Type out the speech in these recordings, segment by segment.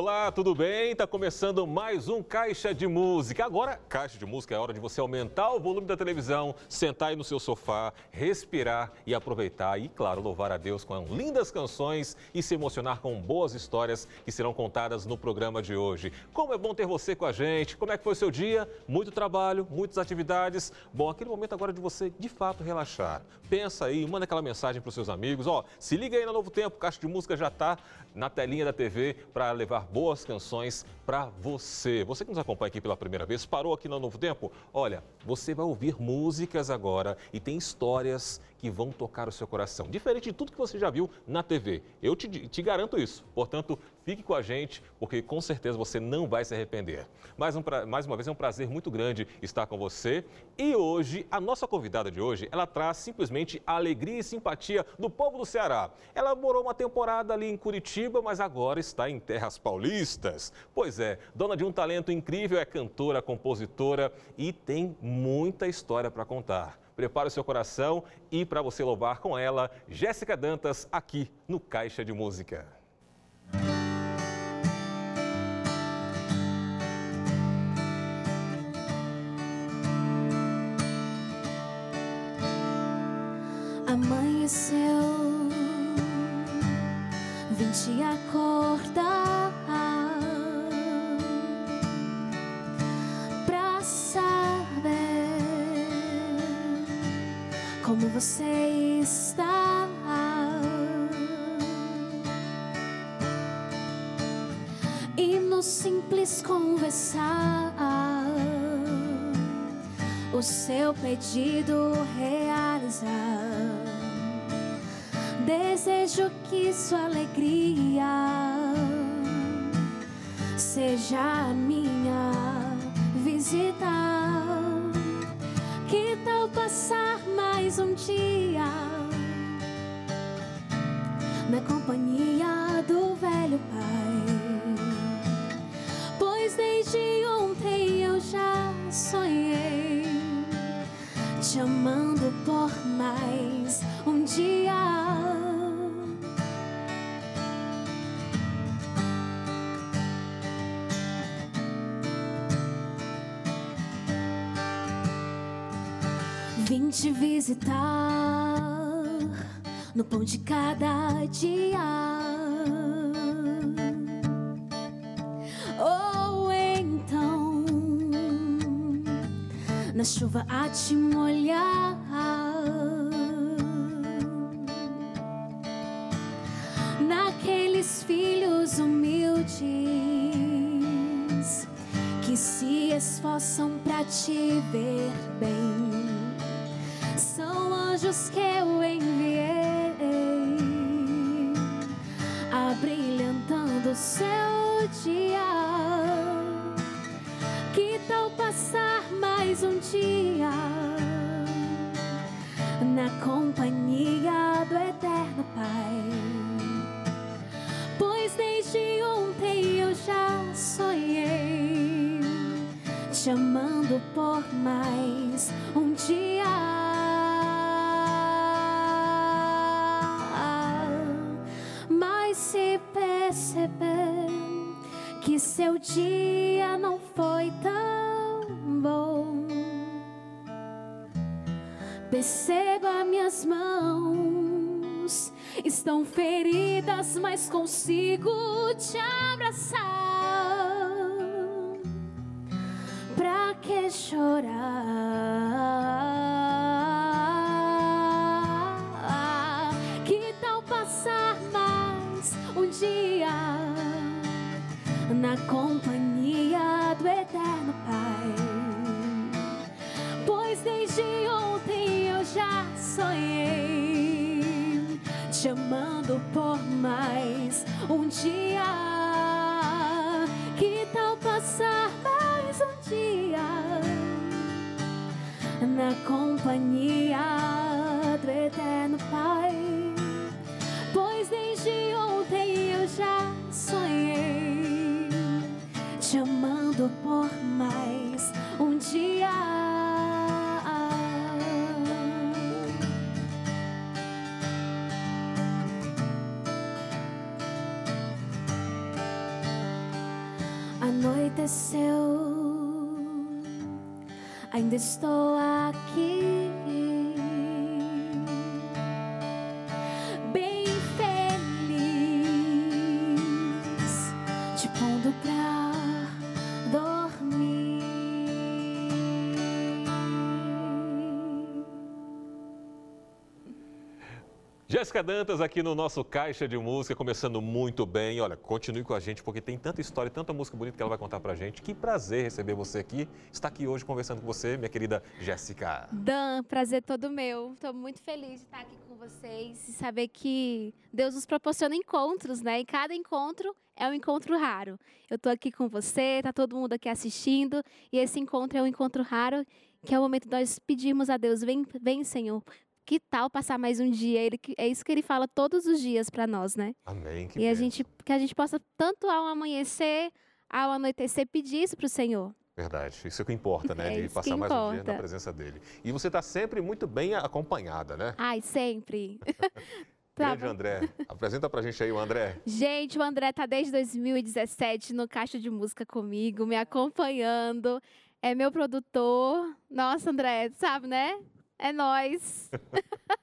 Olá, tudo bem? Tá começando mais um Caixa de Música. Agora, Caixa de Música é hora de você aumentar o volume da televisão, sentar aí no seu sofá, respirar e aproveitar e, claro, louvar a Deus com lindas canções e se emocionar com boas histórias que serão contadas no programa de hoje. Como é bom ter você com a gente. Como é que foi o seu dia? Muito trabalho, muitas atividades. Bom, aquele momento agora de você, de fato, relaxar. Pensa aí, manda aquela mensagem para os seus amigos. Ó, se liga aí no Novo Tempo, Caixa de Música já está na telinha da TV para levar boas canções para você. Você que nos acompanha aqui pela primeira vez, parou aqui no Novo Tempo? Olha, você vai ouvir músicas agora e tem histórias que vão tocar o seu coração. Diferente de tudo que você já viu na TV. Eu te, te garanto isso. Portanto, fique com a gente, porque com certeza você não vai se arrepender. Mais, um, mais uma vez, é um prazer muito grande estar com você. E hoje, a nossa convidada de hoje, ela traz simplesmente a alegria e simpatia do povo do Ceará. Ela morou uma temporada ali em Curitiba, mas agora está em terras paulistas. Pois é, dona de um talento incrível, é cantora, compositora e tem muita história para contar. Prepare o seu coração e para você louvar com ela, Jéssica Dantas, aqui no Caixa de Música. Amanheceu, vim te acordar você está. E no simples conversar, o seu pedido realizar. Desejo que sua alegria seja a minha visita. Mais um dia na companhia Vim te visitar no pão de cada dia. Ou então na chuva a te molhar. Naqueles filhos humildes que se esforçam pra te ver bem anjos que perceba minhas mãos estão feridas, mas consigo te abraçar. Um dia. Que tal passar mais um dia na companhia do Eterno Pai? Pois desde ontem eu já sonhei te amando por mais anoiteceu, ainda estou aqui. Jéssica Dantas aqui no nosso Caixa de Música, começando muito bem. Olha, continue com a gente porque tem tanta história, tanta música bonita que ela vai contar pra gente. Que prazer receber você aqui, estar aqui hoje conversando com você, minha querida Jéssica. Dan, prazer todo meu. Estou muito feliz de estar aqui com vocês e saber que Deus nos proporciona encontros, né? E cada encontro é um encontro raro. Eu estou aqui com você, tá todo mundo aqui assistindo e esse encontro é um encontro raro, que é o momento de nós pedirmos a Deus, vem, vem, Senhor. Que tal passar mais um dia? Ele, é isso que ele fala todos os dias para nós, né? Amém. Que e a bênção. gente, que a gente possa tanto ao amanhecer, ao anoitecer pedir isso para o Senhor. Verdade, isso é o que importa, né? É de passar mais um dia na presença dele. E você está sempre muito bem acompanhada, né? Ai, sempre. Grande. André. Apresenta pra gente aí o André. Gente, o André tá desde 2017 no Caixa de Música comigo, me acompanhando. É meu produtor. Nossa, André, sabe, né? É nós.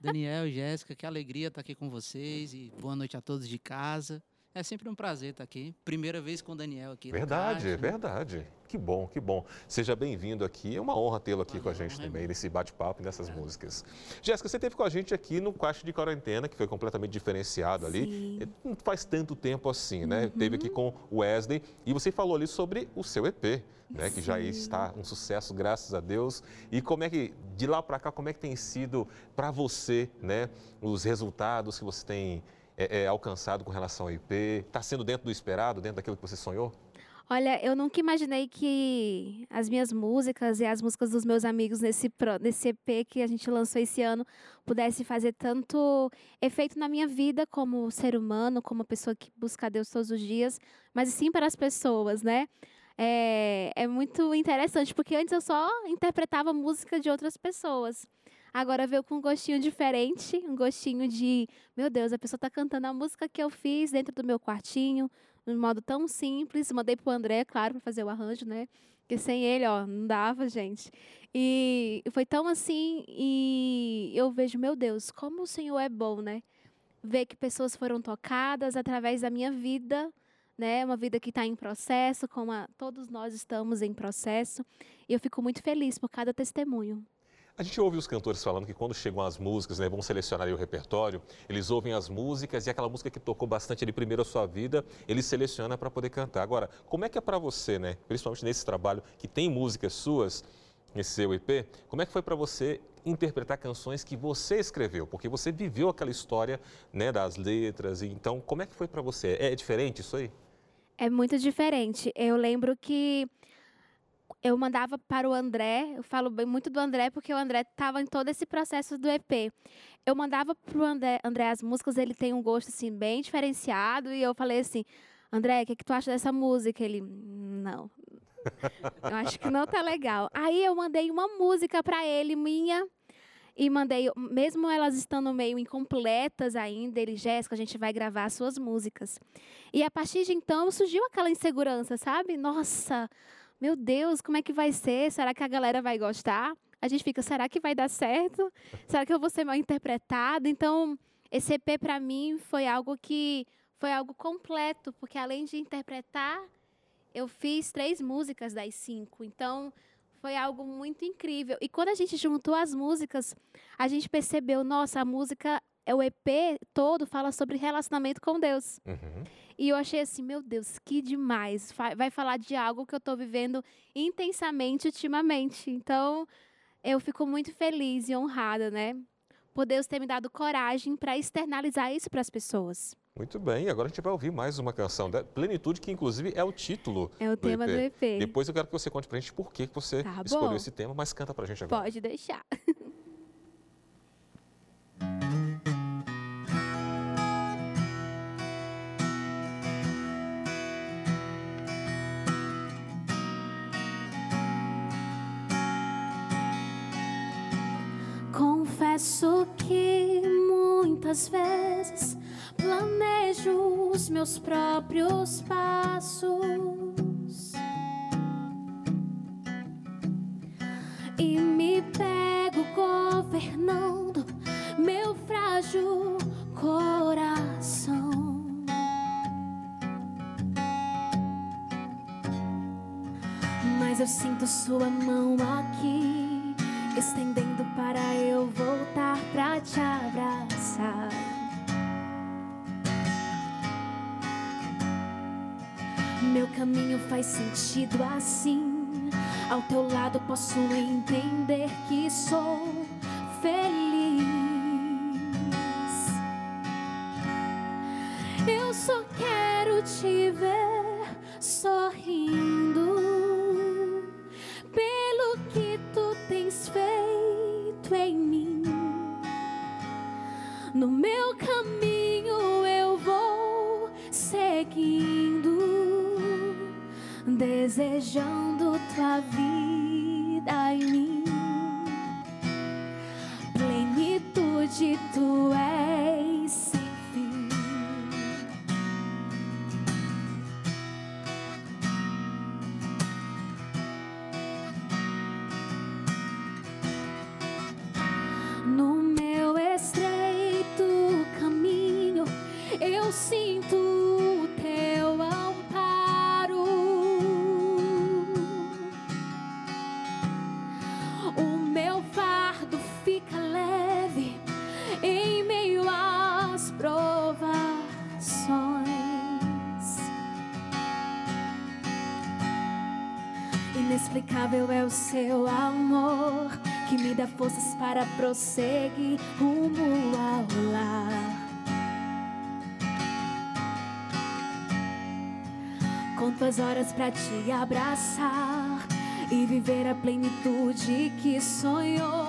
Daniel, Jéssica, que alegria estar aqui com vocês e boa noite a todos de casa. É sempre um prazer estar aqui. Primeira vez com o Daniel aqui. Verdade, verdade. Que bom, que bom. Seja bem-vindo aqui. É uma honra tê-lo aqui Uma com a gente é também, minha. nesse bate-papo e nessas músicas. Jéssica, você esteve com a gente aqui no Caixa de Quarentena, que foi completamente diferenciado ali. Sim. Uhum. Não faz tanto tempo assim, né? Teve aqui com o Wesley e você falou ali sobre o seu EP, né? Que já Sim. está um sucesso, graças a Deus. E como é que, de lá para cá, como é que tem sido para você, né? Os resultados que você tem é, é, alcançado com relação ao EP? Está sendo dentro do esperado, dentro daquilo que você sonhou? Olha, eu nunca imaginei que as minhas músicas e as músicas dos meus amigos nesse, nesse EP que a gente lançou esse ano pudesse fazer tanto efeito na minha vida como ser humano, como pessoa que busca Deus todos os dias, mas sim para as pessoas, né? É, é muito interessante, porque antes eu só interpretava música de outras pessoas. Agora veio com um gostinho diferente, um gostinho de, meu Deus, a pessoa está cantando a música que eu fiz dentro do meu quartinho, de um modo tão simples. Mandei pro André, claro, para fazer o arranjo, né? Porque sem ele, ó, não dava, gente. E foi tão assim, e eu vejo, meu Deus, como o Senhor é bom, né? Ver que pessoas foram tocadas através da minha vida, né? Uma vida que está em processo, como a- todos nós estamos em processo. E eu fico muito feliz por cada testemunho. A gente ouve os cantores falando que quando chegam as músicas, né, vão selecionar o repertório, eles ouvem as músicas e aquela música que tocou bastante ali primeiro a sua vida, ele seleciona para poder cantar. Agora, como é que é para você, né, principalmente nesse trabalho que tem músicas suas, nesse seu EP, como é que foi para você interpretar canções que você escreveu? Porque você viveu aquela história, né, das letras, então como é que foi para você? É diferente isso aí? É muito diferente. Eu lembro que eu mandava para o André, eu falo bem muito do André porque o André estava em todo esse processo do EP. Eu mandava para o André, André as músicas, ele tem um gosto assim bem diferenciado e eu falei assim, André, o que, que tu acha dessa música? Ele, não, eu acho que não tá legal. Aí eu mandei uma música para ele, minha, e mandei, mesmo elas estando meio incompletas ainda, ele, Jéssica, a gente vai gravar as suas músicas. E a partir de então surgiu aquela insegurança, sabe? Nossa, meu Deus, como é que vai ser? Será que a galera vai gostar? A gente fica, será que vai dar certo? Será que eu vou ser mal interpretada? Então, esse EP para mim foi algo que foi algo completo, porque além de interpretar, eu fiz três músicas das cinco. Então, foi algo muito incrível. E quando a gente juntou as músicas, a gente percebeu, nossa, a música, é o EP todo fala sobre relacionamento com Deus. Uhum. E eu achei assim, meu Deus, que demais. Vai falar de algo que eu estou vivendo intensamente ultimamente. Então, eu fico muito feliz e honrada, né? Por Deus ter me dado coragem para externalizar isso para as pessoas. Muito bem, agora a gente vai ouvir mais uma canção da Plenitude, que inclusive é o título É o tema do EP. Depois eu quero que você conte pra gente por que você Tá escolheu esse tema, mas canta pra gente agora. Pode deixar. confesso que muitas vezes planejo os meus próprios passos e me pego governando meu frágil coração. Mas eu sinto sua mão aqui, estendendo para eu voltar te abraçar. Meu caminho faz sentido assim. Ao teu lado posso entender que sou feliz. Eu só quero te ver sorrindo No meu caminho eu vou seguindo, desejando tua vida para prosseguir rumo ao lar. Conto as horas para te abraçar e viver a plenitude que sonhou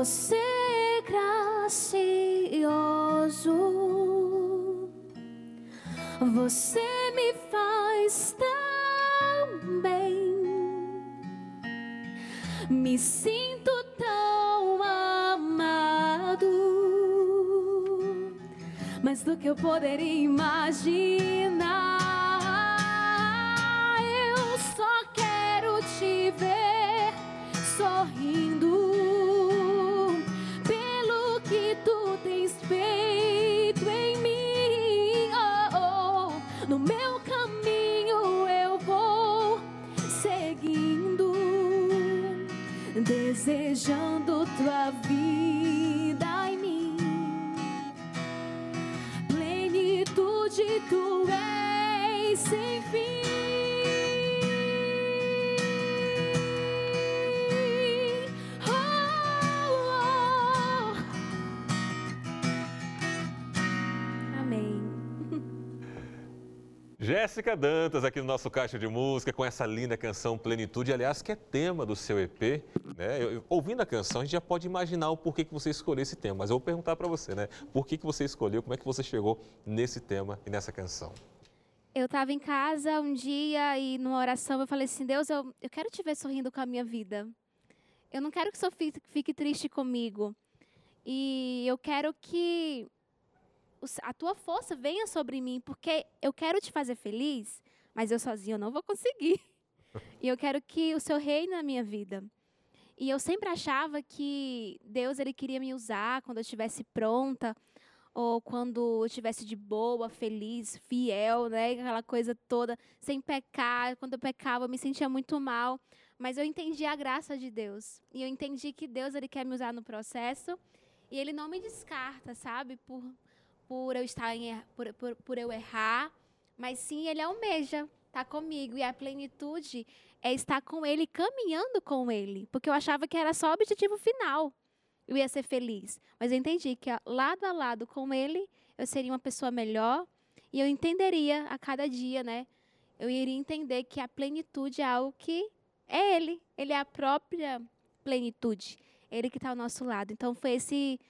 Você é gracioso. Você me faz tão bem. Me sinto tão amado. Mais do que eu poderia imaginar. Desejando Jéssica Dantas, aqui no nosso Caixa de Música, com essa linda canção Plenitude, aliás, que é tema do seu EP. Né? Eu- eu- ouvindo a canção, a gente já pode imaginar o porquê que você escolheu esse tema. Mas eu vou perguntar para você, né? Por que, que você escolheu, como é que você chegou nesse tema e nessa canção? Eu estava em casa um dia e numa oração eu falei assim: Deus, eu, eu quero te ver sorrindo com a minha vida. Eu não quero que você fique, triste comigo. E eu quero que a tua força venha sobre mim, porque eu quero te fazer feliz, mas eu sozinho não vou conseguir. E eu quero que o seu reine na minha vida. E eu sempre achava que Deus ele queria me usar quando eu estivesse pronta, ou quando eu estivesse de boa, feliz, fiel, né? Aquela coisa toda, sem pecar. Quando eu pecava, eu me sentia muito mal. Mas eu entendi a graça de Deus. E eu entendi que Deus ele quer me usar no processo. E ele não me descarta, sabe? Por, por eu estar em, er- por, por, por eu errar. Mas sim, ele almeja estar comigo. E a plenitude é estar com ele, caminhando com ele. Porque eu achava que era só o objetivo final eu ia ser feliz. Mas eu entendi que lado a lado com ele, eu seria uma pessoa melhor e eu entenderia a cada dia, né? eu iria entender que a plenitude é algo que é Ele. Ele é a própria plenitude. Ele que está ao nosso lado. Então foi esse,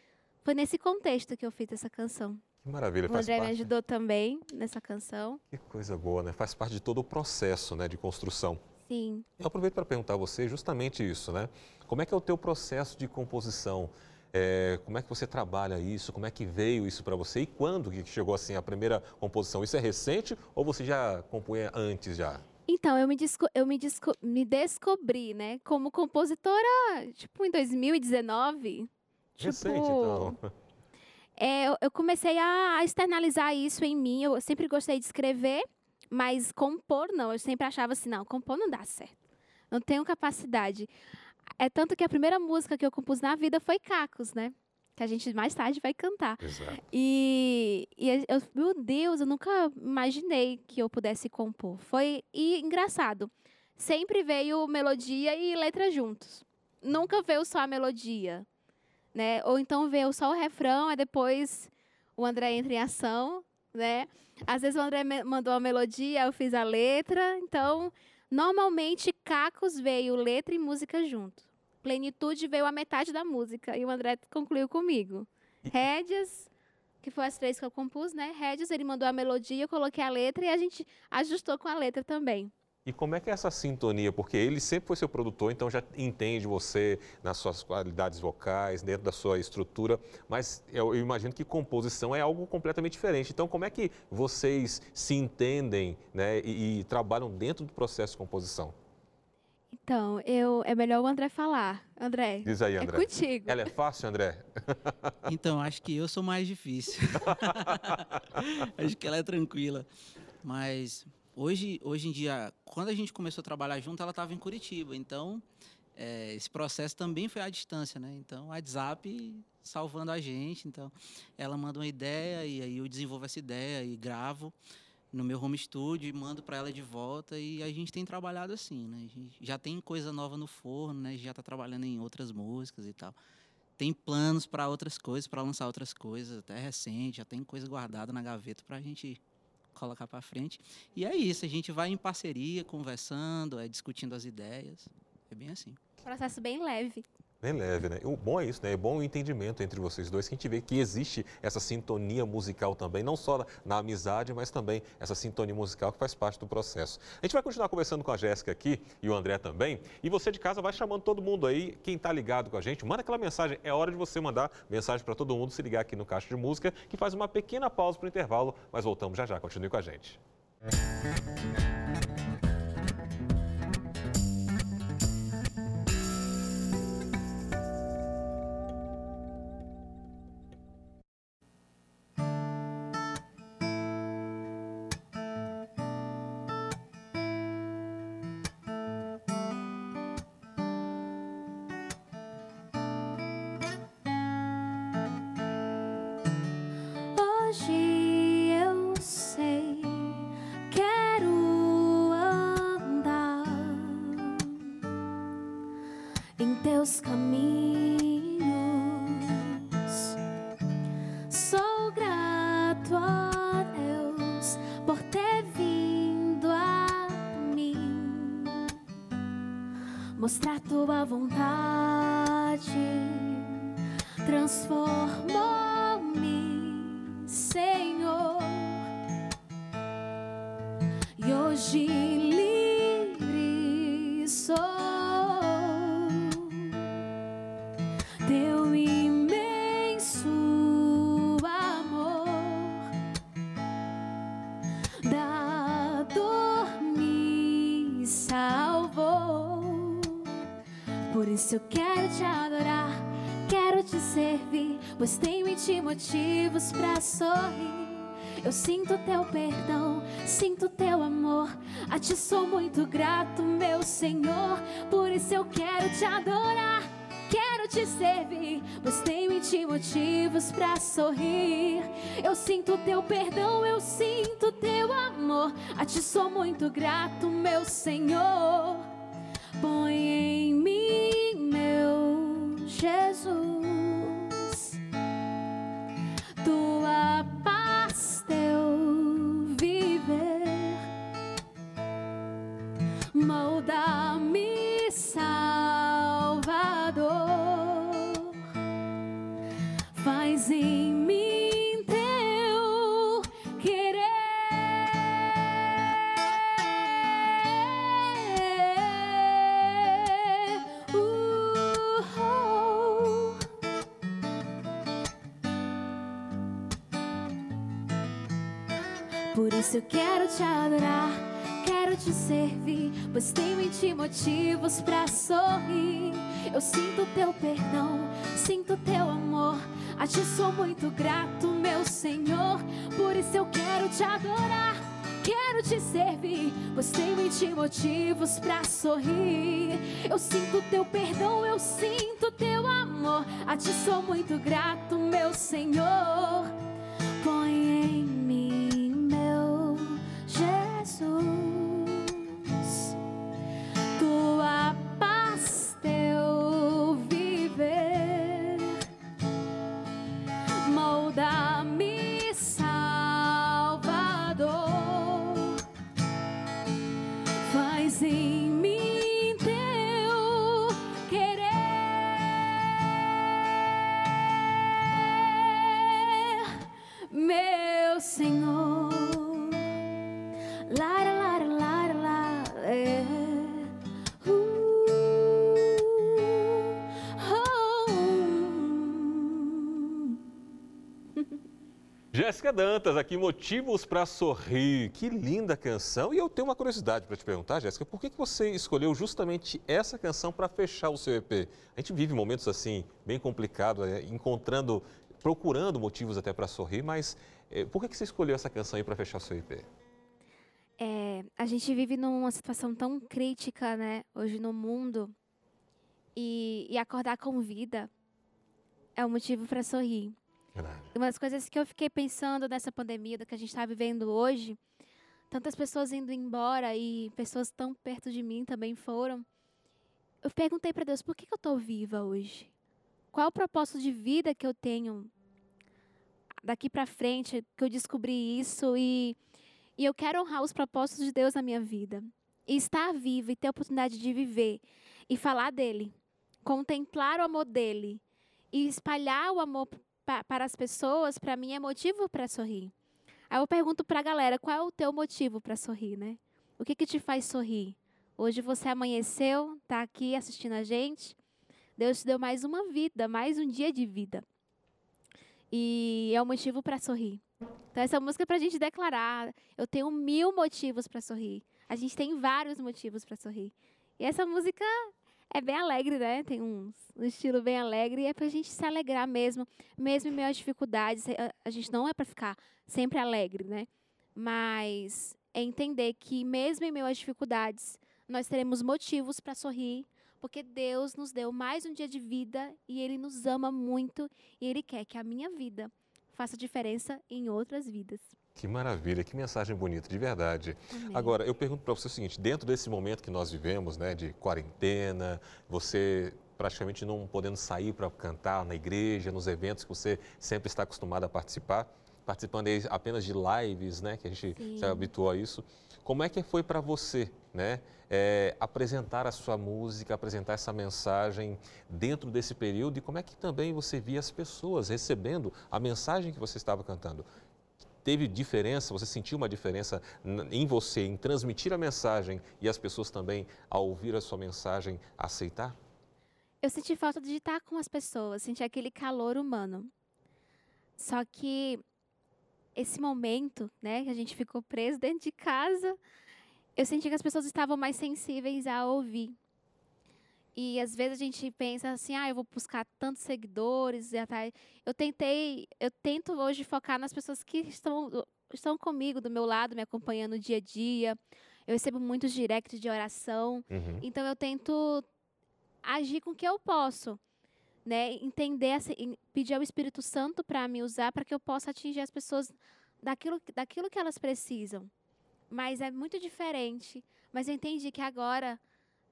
foi nesse contexto que eu fiz essa canção. Que maravilha, o André parte. me ajudou também nessa canção. Que coisa boa, né? Faz parte de todo o processo, né, de construção. Sim. Eu aproveito para perguntar a você justamente isso, né? Como é que é o teu processo de composição? É, como é que você trabalha isso? Como é que veio isso para você? E quando que chegou assim a primeira composição? Isso é recente ou você já compunha antes já? Então, eu me, desco eu me, desco me descobri, né, como compositora, tipo, em 2019. Recente, tipo, então. É, eu, comecei a externalizar isso em mim. Eu sempre gostei de escrever, mas compor não. Eu sempre achava assim, não, compor não dá certo. Não tenho capacidade. É tanto que a primeira música que eu compus na vida foi Cacos, né? Que a gente mais tarde vai cantar. Exato. E, e eu, meu Deus, eu nunca imaginei que eu pudesse compor. Foi e engraçado. Sempre veio melodia e letra juntos. Nunca veio só a melodia, né? Ou então veio só o refrão, e depois o André entra em ação, né? Às vezes o André mandou a melodia, eu fiz a letra. Então, normalmente Cacos veio letra e música junto. Plenitude veio a metade da música e o André concluiu comigo. Rédeas, que foi as três que eu compus, né? Rédeas, ele mandou a melodia, eu coloquei a letra e a gente ajustou com a letra também. E como é que é essa sintonia? Porque ele sempre foi seu produtor, então já entende você nas suas qualidades vocais, dentro da sua estrutura, mas eu, imagino que composição é algo completamente diferente. Então, como é que vocês se entendem né, e, e trabalham dentro do processo de composição? Então, eu é melhor o André falar. André, Diz aí, é André. contigo. Ela é fácil, André? Então, acho que eu sou mais difícil. acho que ela é tranquila. Mas hoje, hoje em dia, quando a gente começou a trabalhar junto, ela estava em Curitiba. Então, é, esse processo também foi à distância, né? Então, WhatsApp salvando a gente. Então, ela manda uma ideia e aí eu desenvolvo essa ideia e gravo no meu home studio e mando para ela de volta e a gente tem trabalhado assim, né? Já tem coisa nova no forno, né? Já está trabalhando em outras músicas e tal. Tem planos para outras coisas, para lançar outras coisas, até recente, já tem coisa guardada na gaveta para a gente colocar para frente. E é isso, a gente vai em parceria, conversando, é, discutindo as ideias. É bem assim. Processo bem leve. Bem leve, né? O bom é isso, né? É bom o entendimento entre vocês dois, que a gente vê que existe essa sintonia musical também, não só na, amizade, mas também essa sintonia musical que faz parte do processo. A gente vai continuar conversando com a Jéssica aqui e o André também. E você de casa vai chamando todo mundo aí, quem está ligado com a gente, manda aquela mensagem. É hora de você mandar mensagem para todo mundo se ligar aqui no Caixa de Música, que faz uma pequena pausa para o intervalo, mas voltamos já já. Continue com a gente. Hoje hoje livre sou. Teu imenso amor da dor me salvou. Por isso eu quero te adorar, quero te servir, pois tenho em ti motivos pra sorrir. Eu sinto teu perdão, sinto teu amor. A ti sou muito grato, meu Senhor. Por isso eu quero te adorar, quero te servir, pois tenho em ti motivos pra sorrir. Eu sinto teu perdão, eu sinto teu amor. A ti sou muito grato, meu Senhor. Pois tenho ti motivos pra sorrir. Eu sinto teu perdão, sinto teu amor, a ti sou muito grato, meu Senhor. Por isso eu quero te adorar, quero te servir, pois tenho ti motivos pra sorrir. Eu sinto teu perdão, eu sinto teu amor, a ti sou muito grato, meu Senhor. Dantas, aqui, Motivos para Sorrir. Que linda canção. E eu tenho uma curiosidade para te perguntar, Jéssica, por que, que você escolheu justamente essa canção para fechar o seu EP? A gente vive momentos assim, bem complicados, é, encontrando, procurando motivos até para sorrir, mas é, por que, que você escolheu essa canção aí para fechar o seu EP? É, a gente vive numa situação tão crítica, né, hoje no mundo, e, e acordar com vida é um motivo para sorrir. Verdade. Uma das coisas que eu fiquei pensando nessa pandemia, do que a gente está vivendo hoje, tantas pessoas indo embora e pessoas tão perto de mim também foram. Eu perguntei para Deus, por que, que eu estou viva hoje? Qual o propósito de vida que eu tenho daqui para frente, que eu descobri isso e, e eu quero honrar os propósitos de Deus na minha vida. E estar viva e ter a oportunidade de viver e falar dele, contemplar o amor dele e espalhar o amor pa- para as pessoas, para mim é motivo para sorrir. Aí eu pergunto para a galera, qual é o teu motivo para sorrir, né? O que que te faz sorrir? Hoje você amanheceu, tá aqui assistindo a gente. Deus te deu mais uma vida, mais um dia de vida. E é um motivo para sorrir. Então essa música é para a gente declarar, eu tenho mil motivos para sorrir. A gente tem vários motivos para sorrir. E essa música é bem alegre, né? Tem um, estilo bem alegre e é pra gente se alegrar mesmo, mesmo em meio às dificuldades. A, a gente não é para ficar sempre alegre, né? Mas é entender que mesmo em meio às dificuldades, nós teremos motivos para sorrir, porque Deus nos deu mais um dia de vida e Ele nos ama muito e Ele quer que a minha vida faça diferença em outras vidas. Que maravilha, que mensagem bonita, de verdade. Amém. Agora, eu pergunto para você o seguinte: dentro desse momento que nós vivemos, né, de quarentena, você praticamente não podendo sair para cantar na igreja, nos eventos que você sempre está acostumado a participar, participando apenas de lives, né, que a gente Sim. se habituou a isso. Como é que foi para você, né, é, apresentar a sua música, apresentar essa mensagem dentro desse período e como é que também você via as pessoas recebendo a mensagem que você estava cantando? Teve diferença? Você sentiu uma diferença em você, em transmitir a mensagem e as pessoas também, ao ouvir a sua mensagem, aceitar? Eu senti falta de estar com as pessoas, senti aquele calor humano. Só que esse momento, né, que a gente ficou preso dentro de casa, eu senti que as pessoas estavam mais sensíveis a ouvir. E às vezes a gente pensa assim, ah, eu vou buscar tantos seguidores e. Eu tentei, eu tento hoje focar nas pessoas que estão estão comigo do meu lado, me acompanhando dia a dia. Eu recebo muitos directs de oração. Uhum. Então eu tento agir com o que eu posso, né? Entender, pedir ao Espírito Santo para me usar para que eu possa atingir as pessoas daquilo, daquilo que elas precisam. Mas é muito diferente. Mas eu entendi que agora,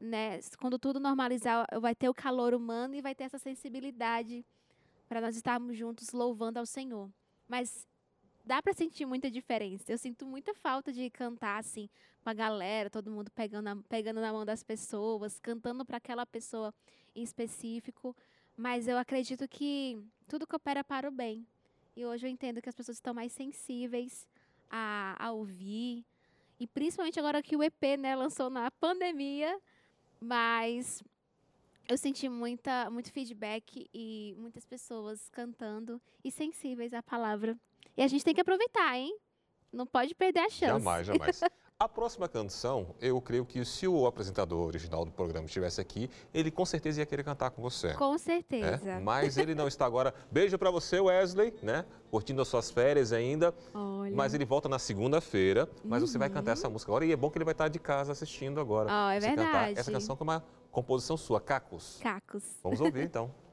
né, quando tudo normalizar, vai ter o calor humano e vai ter essa sensibilidade para nós estarmos juntos louvando ao Senhor. Mas dá para sentir muita diferença. Eu sinto muita falta de cantar assim com a galera, todo mundo pegando, a, pegando na mão das pessoas, cantando para aquela pessoa em específico. Mas eu acredito que tudo coopera para o bem. E hoje eu entendo que as pessoas estão mais sensíveis a, a ouvir. E principalmente agora que o EP né, lançou na pandemia. Mas eu senti muita, muito feedback e muitas pessoas cantando e sensíveis à palavra. E a gente tem que aproveitar, hein? Não pode perder a chance. Jamais, jamais. A próxima canção, eu creio que se o apresentador original do programa estivesse aqui, ele com certeza ia querer cantar com você. Com certeza. É? Mas ele não está agora. Beijo para você, Wesley, né? Curtindo as suas férias ainda. Olha. Mas ele volta na segunda-feira. Mas uhum. você vai cantar essa música agora. E é bom que ele vai estar de casa assistindo agora. Oh, é verdade. Cantar essa canção é uma composição sua, Cacos. Cacos. Vamos ouvir então.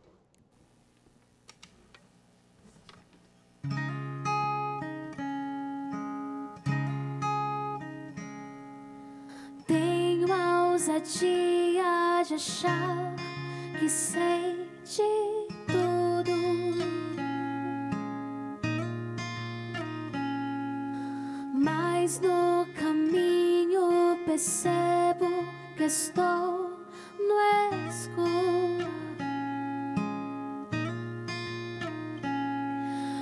ousadia de achar que sei de tudo. Mas no caminho percebo que estou no escuro.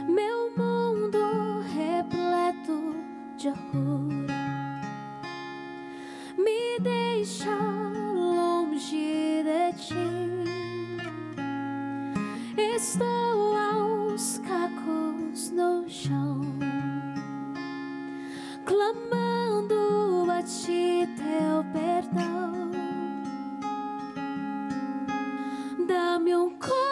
Meu mundo repleto de orgulho. Estou aos cacos no chão, clamando a ti teu perdão. Dá-me um coração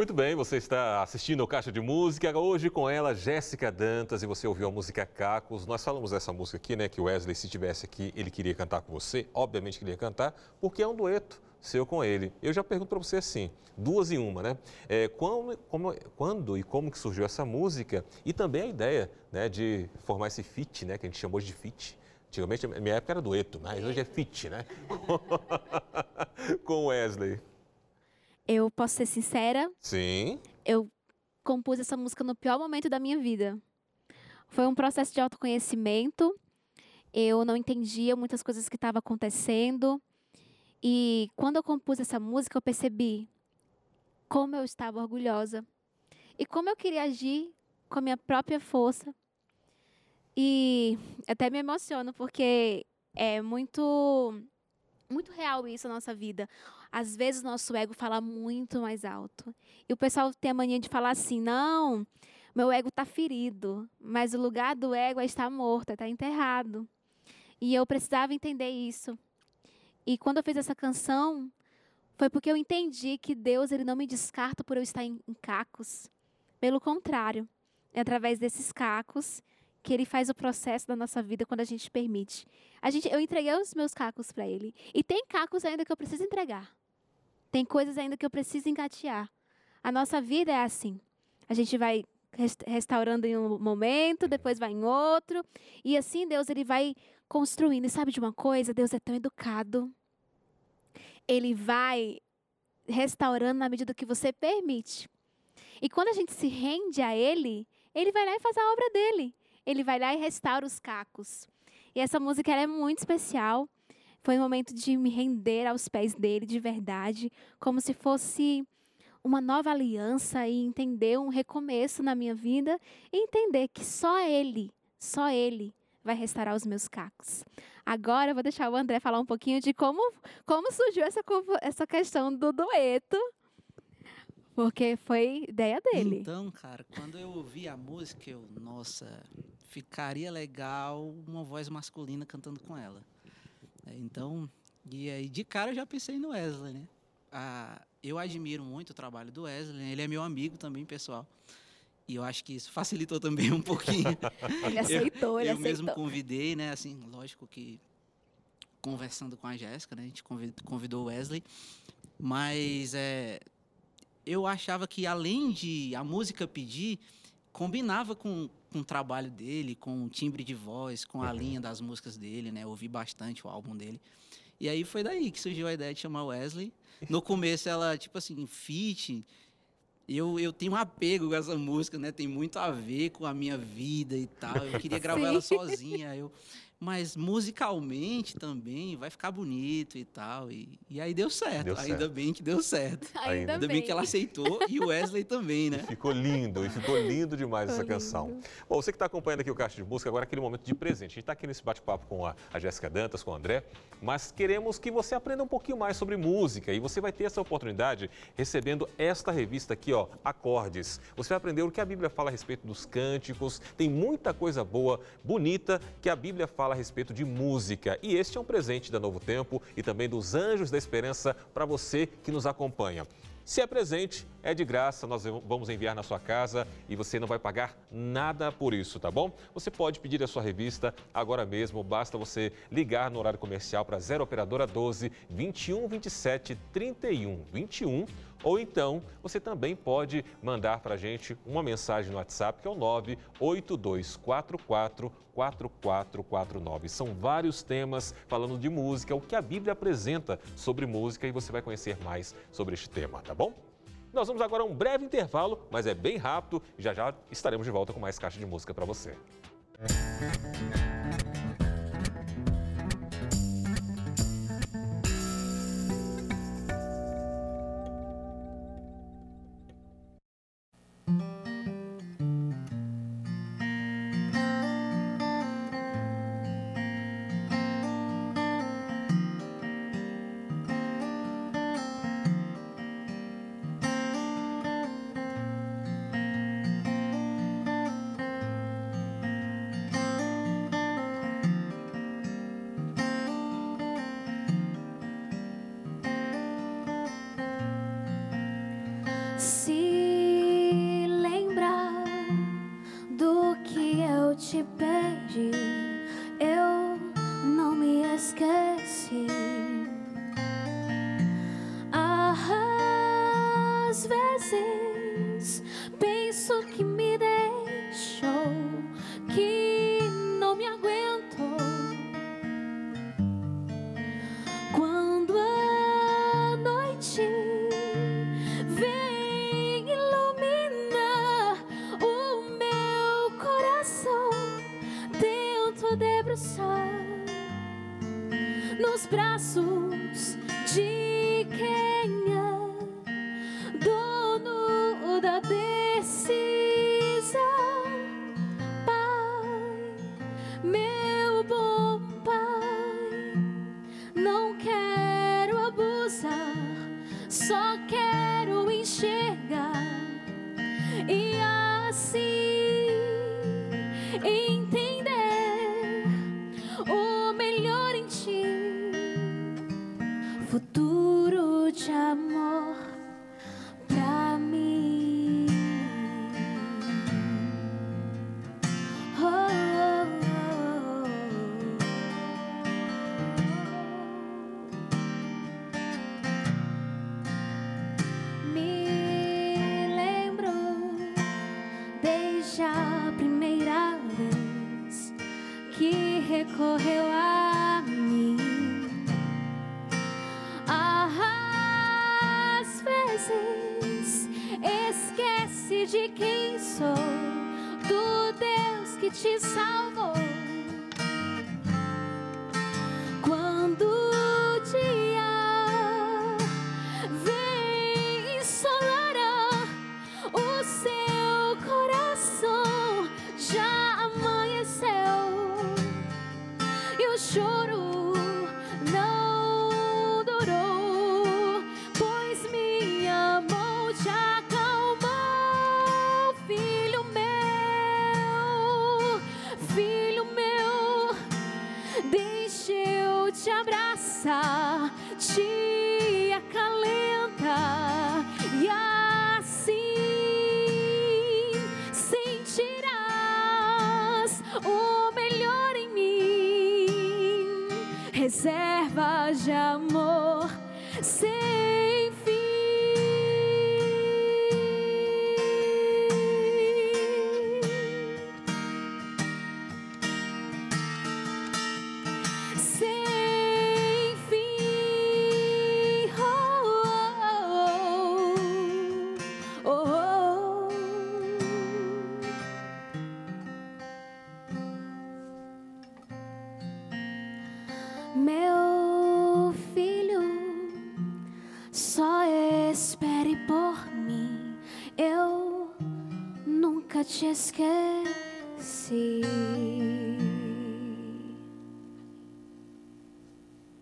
Muito bem, você está assistindo ao Caixa de Música, hoje com ela, Jéssica Dantas, e você ouviu a música Cacos. Nós falamos dessa música aqui, né, que o Wesley, se tivesse aqui, ele queria cantar com você, obviamente queria cantar, porque é um dueto seu com ele. Eu já pergunto para você assim, duas em uma, né? É, quando, como, quando e como que surgiu essa música e também a ideia né, de formar esse fit, né, que a gente chamou de fit. Antigamente, na minha época era dueto, mas hoje é fit, né? com Wesley. Eu posso ser sincera? Sim. Eu compus essa música no pior momento da minha vida. Foi um processo de autoconhecimento. Eu não entendia muitas coisas que estavam acontecendo. E quando eu compus essa música, eu percebi como eu estava orgulhosa e como eu queria agir com a minha própria força. E até me emociono porque é muito muito real isso na nossa vida. Às vezes nosso ego fala muito mais alto. E o pessoal tem a mania de falar assim: "Não, meu ego está ferido, mas o lugar do ego é morto, está enterrado". E eu precisava entender isso. E quando eu fiz essa canção, foi porque eu entendi que Deus ele não me descarta por eu estar em, em cacos. Pelo contrário, é através desses cacos que ele faz o processo da nossa vida quando a gente permite. A gente, eu entreguei os meus cacos para ele. E tem cacos ainda que eu preciso entregar. Tem coisas ainda que eu preciso engatear. A nossa vida é assim. A gente vai restaurando em um momento, depois vai em outro, e assim Deus ele vai construindo. E sabe de uma coisa? Deus é tão educado. Ele vai restaurando na medida que você permite. E quando a gente se rende a Ele, Ele vai lá e faz a obra dele. Ele vai lá e restaura os cacos. E essa música é muito especial. Foi um momento de me render aos pés dele de verdade, como se fosse uma nova aliança e entender um recomeço na minha vida e entender que só ele, só ele vai restaurar os meus cacos. Agora eu vou deixar o André falar um pouquinho de como, como surgiu essa, essa questão do dueto, porque foi ideia dele. Então, cara, quando eu ouvi a música, eu, nossa, ficaria legal uma voz masculina cantando com ela. É, então, e aí de cara eu já pensei no Wesley, né? Ah, eu admiro muito o trabalho do Wesley, ele é meu amigo também, pessoal. E eu acho que isso facilitou também um pouquinho. ele aceitou, eu, ele eu aceitou. mesmo convidei, né? Assim, lógico que conversando com a Jéssica, né? A gente convidou o Wesley. Mas é, eu achava que além de a música pedir, combinava com, com o trabalho dele, com o timbre de voz, com a uhum. linha das músicas dele, né? Eu ouvi bastante o álbum dele. E aí foi daí que surgiu a ideia de chamar Wesley. No começo ela, tipo assim, fit, eu, eu tenho um apego com essa música, né? Tem muito a ver com a minha vida e tal. Eu queria gravar ela sozinha. Eu, mas musicalmente também vai ficar bonito e tal. E, e aí deu certo. Deu Ainda certo. bem que deu certo. Ainda, Ainda bem. bem. que ela aceitou e o Wesley também, né? E ficou lindo, e ficou lindo demais ficou essa lindo. canção. Bom, você que está acompanhando aqui o Caixa de Música, agora é aquele momento de presente. A gente está aqui nesse bate-papo com a, a Jéssica Dantas, com o André, mas queremos que você aprenda um pouquinho mais sobre música e você vai ter essa oportunidade recebendo esta revista aqui, ó, Acordes. Você vai aprender o que a Bíblia fala a respeito dos cânticos, tem muita coisa boa, bonita que a Bíblia fala fala a respeito de música. E este é um presente da Novo Tempo e também dos Anjos da Esperança para você que nos acompanha. Se é presente, é de graça, nós vamos enviar na sua casa e você não vai pagar nada por isso, tá bom? Você pode pedir a sua revista agora mesmo, basta você ligar no horário comercial para 0 operadora 12 21 27 31 21 ou então, você também pode mandar para a gente uma mensagem no WhatsApp, que é o 98244 4449. São vários temas falando de música, o que a Bíblia apresenta sobre música e você vai conhecer mais sobre este tema, tá bom? Nós vamos agora a um breve intervalo, mas é bem rápido já já estaremos de volta com mais caixa de música para você. Música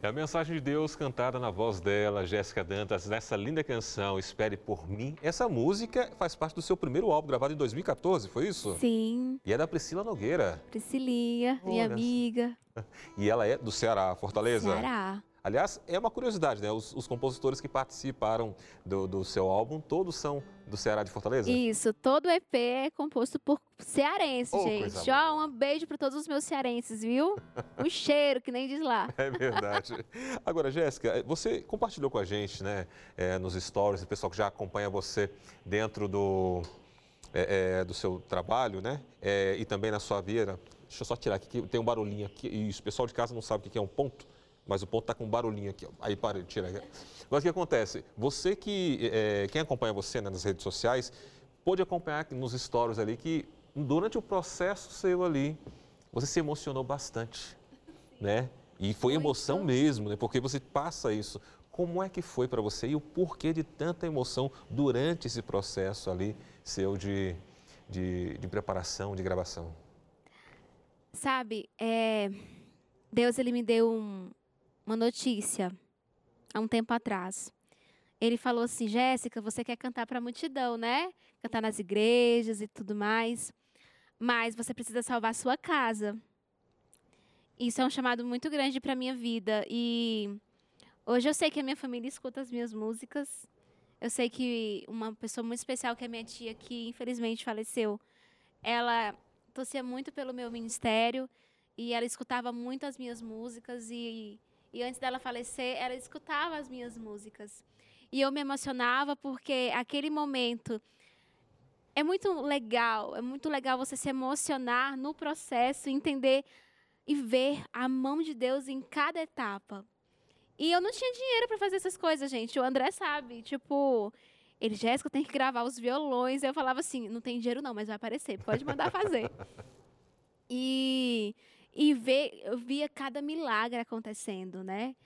a mensagem de Deus cantada na voz dela, Jéssica Dantas, nessa linda canção, Espere por Mim. Essa música faz parte do seu primeiro álbum, gravado em 2014, foi isso? Sim, E é da Priscila Nogueira. Priscilinha, minha amiga. E ela é do Ceará, Fortaleza. Ceará. Aliás, é uma curiosidade, né? Os, os compositores que participaram do, do seu álbum, todos são do Ceará de Fortaleza? Isso, todo o EP é composto por cearense, Oh, gente. Ó, um beijo para todos os meus cearenses, viu? O cheiro, que nem diz lá. É verdade. Agora, Jéssica, você compartilhou com a gente, né, é, nos stories, o pessoal que já acompanha você dentro do, é, é, do seu trabalho, né, é, e também na sua vida. Deixa eu só tirar aqui, que tem um barulhinho aqui. Isso, o pessoal de casa não sabe o que é um ponto, mas o ponto está com um barulhinho aqui. ó. Aí, para, tira. Agora, o que acontece? Você que, é, quem acompanha você né, nas redes sociais, pôde acompanhar nos stories ali que durante o processo seu ali, você se emocionou bastante, né? E foi emoção mesmo, né? Porque você passa isso. Como é que foi para você e o porquê de tanta emoção durante esse processo ali seu de, de, de preparação, de gravação? Sabe, é, Deus ele me deu um- uma notícia há um tempo atrás. Ele falou assim, Jéssica, você quer cantar para a multidão, né? Cantar nas igrejas e tudo mais, mas você precisa salvar sua casa. Isso é um chamado muito grande para minha vida e hoje eu sei que a minha família escuta as minhas músicas. Eu sei que uma pessoa muito especial, que é minha tia, que infelizmente faleceu, ela torcia muito pelo meu ministério e ela escutava muito as minhas músicas e, e antes dela falecer, ela escutava as minhas músicas. E eu me emocionava porque aquele momento é muito legal, é muito legal você se emocionar no processo, entender e ver a mão de Deus em cada etapa. E eu não tinha dinheiro para fazer essas coisas, gente. O André sabe, tipo, ele, Jéssica, tem que gravar os violões. Eu falava assim, não tem dinheiro não, mas vai aparecer, pode mandar fazer. e e ver, eu via cada milagre acontecendo, né?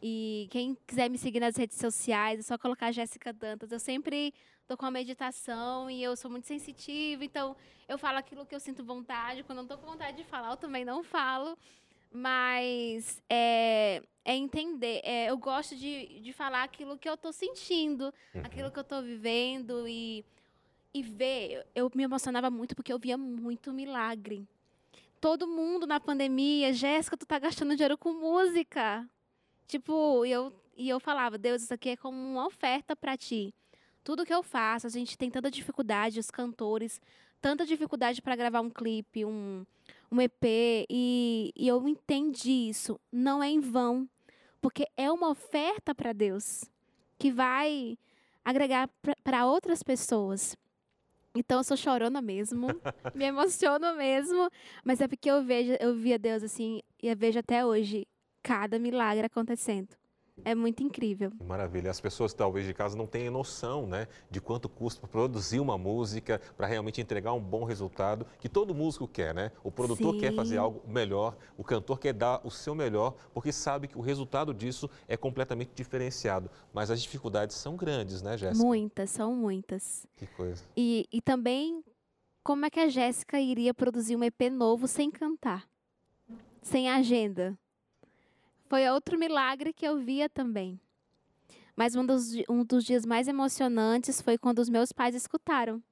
E quem quiser me seguir nas redes sociais, é só colocar Jéssica Dantas. Eu sempre tô com a meditação e eu sou muito sensitiva, então eu falo aquilo que eu sinto vontade. Quando eu não tô com vontade de falar, eu também não falo. Mas é, é entender. É, eu gosto de, de falar aquilo que eu tô sentindo, Uhum. aquilo que eu tô vivendo e, e ver. Eu me emocionava muito porque eu via muito milagre. Todo mundo na pandemia, Jéssica, tu tá gastando dinheiro com música. Tipo, e eu, e eu falava, Deus, isso aqui é como uma oferta para ti. Tudo que eu faço, a gente tem tanta dificuldade, os cantores, tanta dificuldade para gravar um clipe, um, um EP, e, e eu entendi isso. Não é em vão, porque é uma oferta para Deus que vai agregar para outras pessoas. Então eu sou chorona mesmo, me emociono mesmo, mas é porque eu vejo, eu via Deus assim e eu vejo até hoje cada milagre acontecendo. É muito incrível. Maravilha. As pessoas talvez de casa não tenham noção, né, de quanto custa produzir uma música para realmente entregar um bom resultado, que todo músico quer, né? O produtor quer fazer Sim. algo melhor, o cantor quer dar o seu melhor, porque sabe que o resultado disso é completamente diferenciado. Mas as dificuldades são grandes, né, Jéssica? Muitas, são muitas. Que coisa. E, e também, como é que a Jéssica iria produzir um EP novo sem cantar? Sem agenda? Foi outro milagre que eu via também. Mas um dos, um dos dias mais emocionantes foi quando os meus pais escutaram.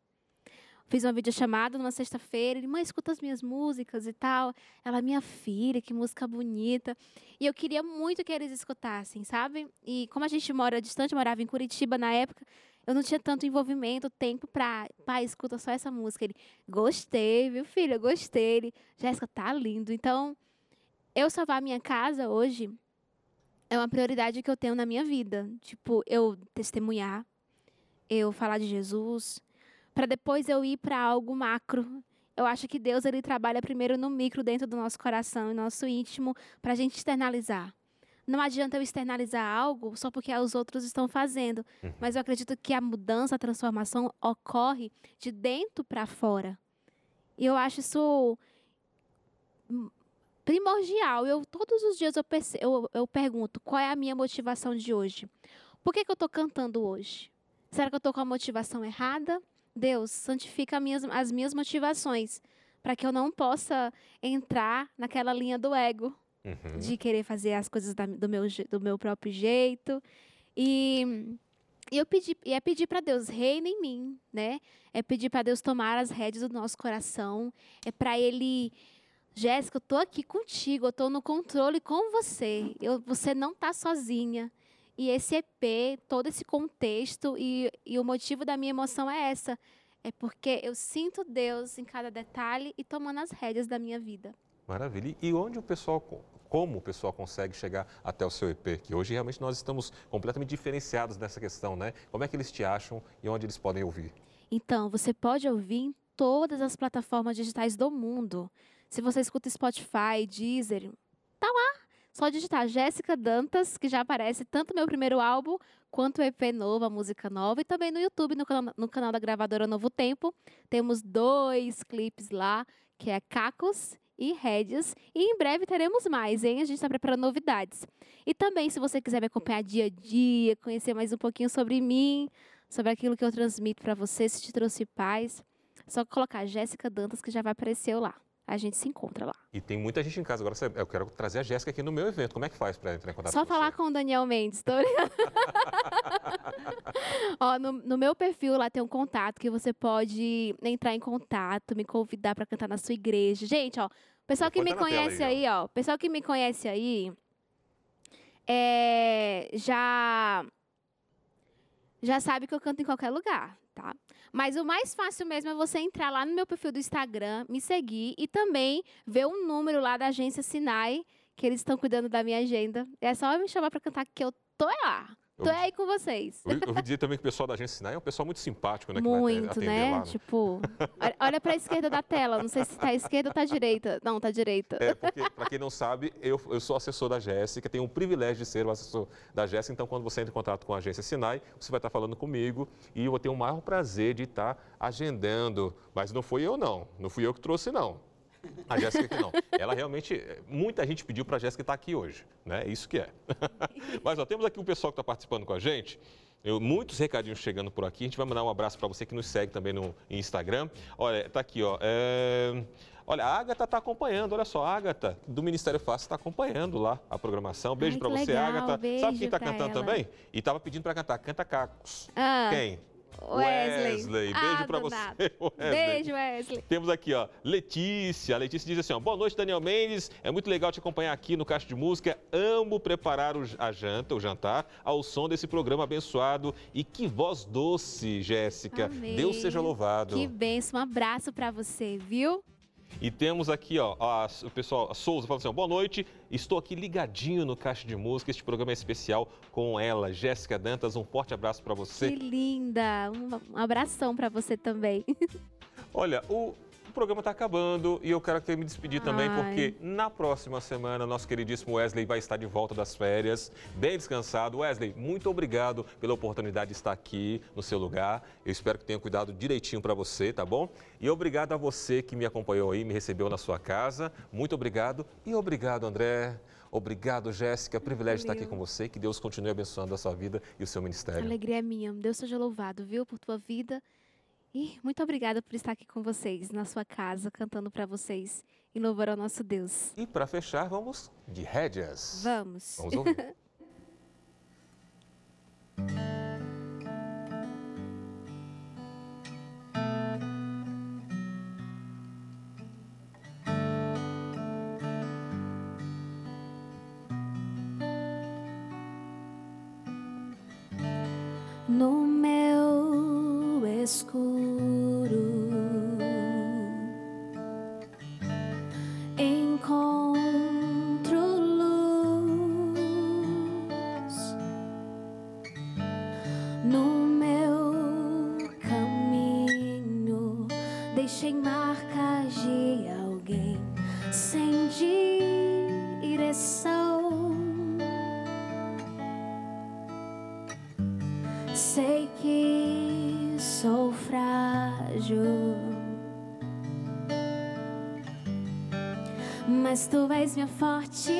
Fiz uma videochamada numa sexta-feira, ele, mãe, escuta as minhas músicas e tal. Ela, minha filha, que música bonita. E eu queria muito que eles escutassem, sabe? E como a gente mora distante, morava em Curitiba na época, eu não tinha tanto envolvimento, tempo pra. Pai, escuta só essa música. Ele, gostei, viu, filha? Gostei. Jéssica, tá lindo. Então, eu salvar a minha casa hoje é uma prioridade que eu tenho na minha vida. Tipo, eu testemunhar, eu falar de Jesus, para depois eu ir para algo macro. Eu acho que Deus ele trabalha primeiro no micro dentro do nosso coração e nosso íntimo para a gente externalizar. Não adianta eu externalizar algo só porque os outros estão fazendo, mas eu acredito que a mudança, a transformação ocorre de dentro para fora. E eu acho isso primordial. Eu todos os dias eu, eu, eu pergunto qual é a minha motivação de hoje. Por que, que eu estou cantando hoje? Será que eu estou com a motivação errada? Deus, santifica as minhas, as minhas motivações para que eu não possa entrar naquela linha do ego Uhum. de querer fazer as coisas da- do, meu, do meu próprio jeito. E, e eu pedi, e é pedir para Deus, reina em mim, né? É pedir para Deus tomar as rédeas do nosso coração. É para Ele, Jéssica, eu tô aqui contigo, eu tô no controle com você. Eu, você não tá sozinha. E esse EP, todo esse contexto e, e o motivo da minha emoção é essa. É porque eu sinto Deus em cada detalhe e tomando as rédeas da minha vida. Maravilha. E onde o pessoal, co- como o pessoal consegue chegar até o seu EP? Que hoje realmente nós estamos completamente diferenciados nessa questão, né? Como é que eles te acham e onde eles podem ouvir? Então, você pode ouvir em todas as plataformas digitais do mundo. Se você escuta Spotify, Deezer, tá lá. Só digitar Jéssica Dantas, que já aparece tanto meu primeiro álbum quanto o EP novo, a música nova, e também no YouTube, no canal, no canal da gravadora Novo Tempo. Temos dois clipes lá, que é Cacos e Rédeas. E em breve teremos mais, hein? A gente está preparando novidades. E também, se você quiser me acompanhar dia a dia, conhecer mais um pouquinho sobre mim, sobre aquilo que eu transmito para você, se te trouxe paz, só colocar Jéssica Dantas que já vai aparecer lá. A gente se encontra lá. E tem muita gente em casa. Agora eu quero trazer a Jéssica aqui no meu evento. Como é que faz para entrar em contato Só com falar você? com o Daniel Mendes, tô. Ó, no, no meu perfil lá tem um contato que você pode entrar em contato, me convidar para cantar na sua igreja. Gente, ó, pessoal que me conhece aí, aí, ó, o pessoal que me conhece aí, é, já já sabe que eu canto em qualquer lugar, tá? Mas o mais fácil mesmo é você entrar lá no meu perfil do Instagram, me seguir e também ver o número lá da agência Sinai, que eles estão cuidando da minha agenda. É só me chamar para cantar que eu tô lá. Tô Eu- aí com vocês. Eu, eu ouvi dizer também que o pessoal da agência Sinai é um pessoal muito simpático, né? Muito, né? lá, Tipo, olha- olha para a esquerda da tela. Não sei se tá à esquerda ou tá à direita. Não, tá à direita. É, porque, para quem não sabe, eu, eu sou assessor da Jéssica, tenho o privilégio de ser o assessor da Jéssica. Então, quando você entra em contato com a agência Sinai, você vai estar falando comigo e eu vou ter o maior prazer de estar agendando. Mas não fui eu, não. Não fui eu que trouxe, não. A Jéssica aqui não. Ela realmente, muita gente pediu para a Jéssica estar aqui hoje, né? Isso que é. Mas ó, temos aqui um pessoal que está participando com a gente. Eu, muitos recadinhos chegando por aqui. A gente vai mandar um abraço para você que nos segue também no Instagram. Olha, tá aqui, ó. É... Olha, a Agatha está acompanhando, olha só, a Agatha do Ministério Fácil está acompanhando lá a programação. Beijo para você, legal, Agatha. beijo Sabe quem está cantando ela. também? E estava pedindo para cantar, canta Cacos. Ah, Quem? Wesley. Wesley. Beijo Ah, pra do você. Wesley. Beijo, Wesley. Temos aqui, ó, Letícia. A Letícia diz assim, ó, boa noite, Daniel Mendes. É muito legal te acompanhar aqui no Caixa de Música. Amo preparar o- a janta, o jantar, ao som desse programa abençoado. E que voz doce, Jéssica. Amém. Deus seja louvado. Que bênção. Um abraço pra você, viu? E temos aqui, ó, a- o pessoal, a Souza falando assim, ó, boa noite, estou aqui ligadinho no Caixa de Música, este programa é especial com ela, Jéssica Dantas, um forte abraço para Que você. linda. Um, abração pra você também. Olha, o, o programa está acabando e eu quero que me despedir também, Ai. porque na próxima semana nosso queridíssimo Wesley vai estar de volta das férias, bem descansado. Wesley, muito obrigado pela oportunidade de estar aqui no seu lugar. Eu espero que tenha cuidado direitinho para você, tá bom? E obrigado a você que me acompanhou aí, me recebeu na sua casa. Muito obrigado e obrigado, André. Obrigado, Jéssica. Privilégio estar aqui com você. Que Deus continue abençoando a sua vida e o seu A ministério. alegria é minha. Deus seja louvado, viu, por tua vida. E muito obrigada por estar aqui com vocês, na sua casa, cantando pra vocês em louvor ao nosso Deus. E para fechar, vamos de rédeas. Vamos. Vamos ouvir. forte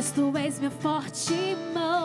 Mas tu és minha forte mão.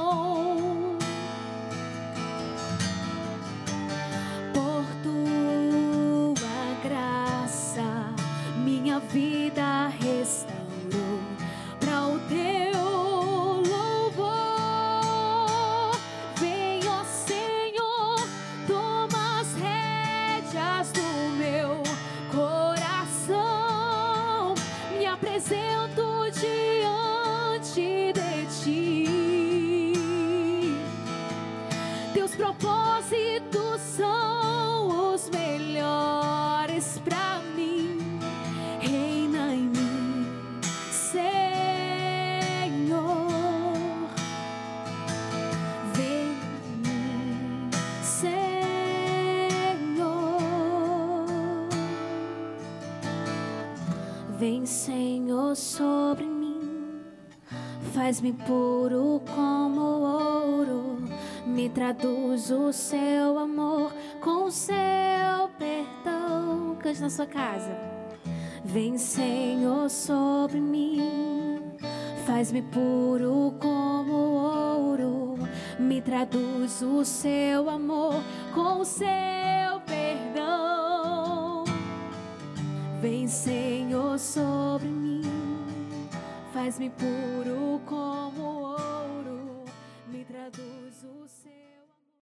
Faz-me puro como ouro, me traduz o seu amor com o seu perdão. Cante na sua casa. Vem, Senhor, sobre mim, faz-me puro como ouro, me traduz o seu amor com o seu perdão. Vem, Senhor, sobre mim, faz-me puro